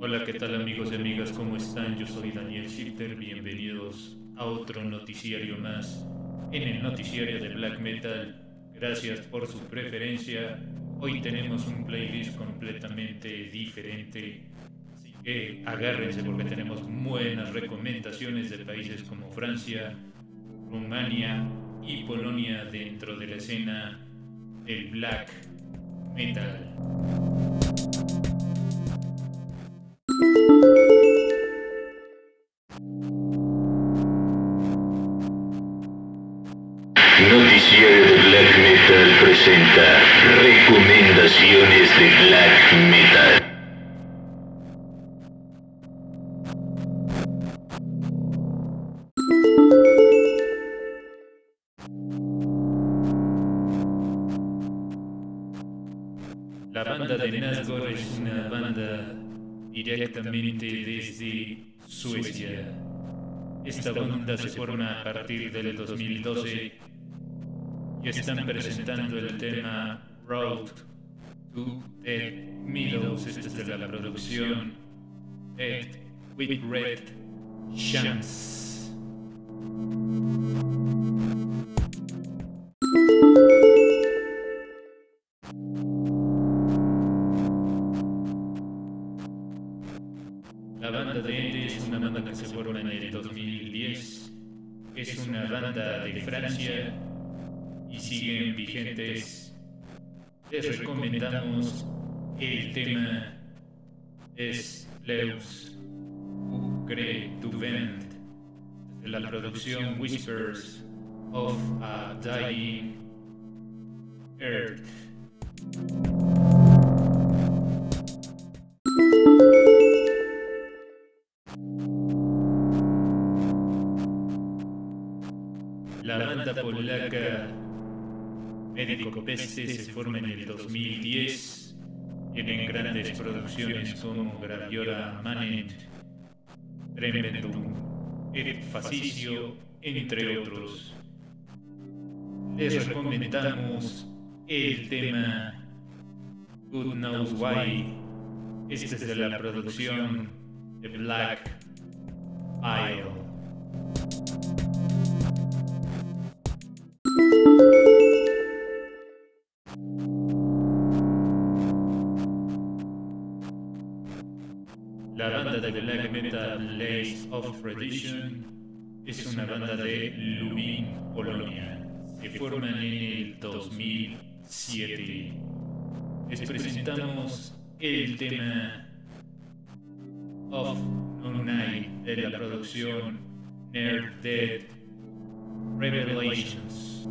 Hola, ¿qué tal amigos y amigas? ¿Cómo están? Yo soy Daniel Shifter. Bienvenidos a otro noticiario más en el noticiario de Black Metal. Gracias por su preferencia. Hoy tenemos un playlist completamente diferente. Así que agárrense porque tenemos buenas recomendaciones de países como Francia, Rumania y Polonia dentro de la escena del black metal. Noticiero de Black Metal presenta Recomendaciones de Black Metal. La banda de Nazgûl es una banda directamente desde Suecia. Esta banda se forma a partir del 2012 y están presentando el tema Road to Dead Meadows. Esta es la producción Dead with Red Chance. La banda de Ende es una banda que se forma en el 2010. Es una banda de Francia y siguen vigentes. Les recomendamos el tema es Leus Ucre du Vent de la producción Whispers of a Dying Earth. Polaca Médico Peste se forma en el 2010. Tienen grandes producciones como Graviora Manet, Tremendum, Et Fascicio, entre otros. Les recomendamos el tema Good Knows Why. Este es de la producción de Black Isle. La banda de black metal Lace of Tradition es una banda de Lubin, Polonia. Se forman en el 2007. Les presentamos el tema Of Nunai de la producción Nerd Dead Revelations.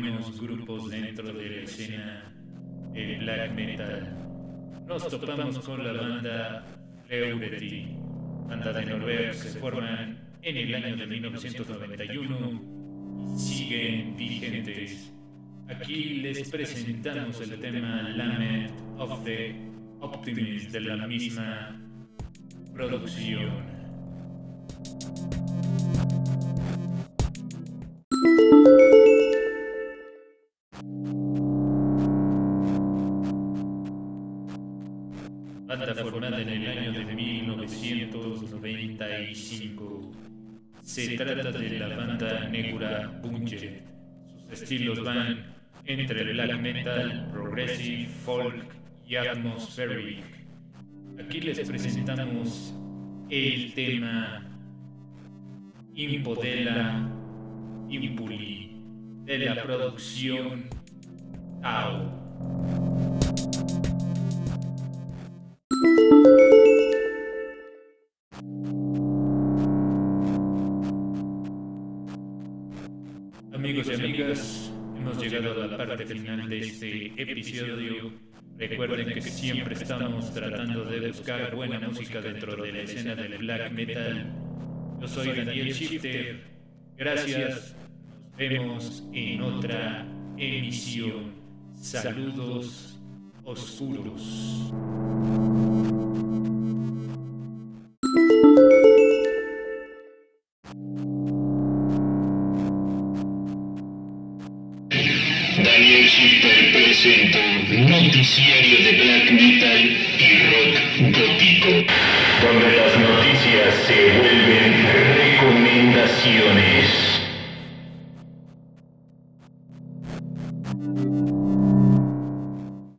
Buenos grupos dentro de la escena del black metal. Nos topamos con la banda Fleureti, banda de Noruega que se forman en el año de 1991 y siguen vigentes. Aquí les presentamos el tema Lament of the Optimist de la misma producción. Formada en el año de 1995. Se trata de la banda Negura Bunget. Sus estilos van entre el black metal, progressive, folk y atmospheric. Aquí les presentamos el tema Impodela Impuli de la producción Tao. Amigos y amigas, hemos llegado a la parte final de este episodio. Recuerden que siempre estamos tratando de buscar buena música dentro de la escena del black metal. Yo soy Daniel Shifter. Gracias. Nos vemos en otra emisión. Saludos oscuros. Daniel Super presentó Noticiario de Black Metal y Rock Gótico, donde las noticias se vuelven recomendaciones.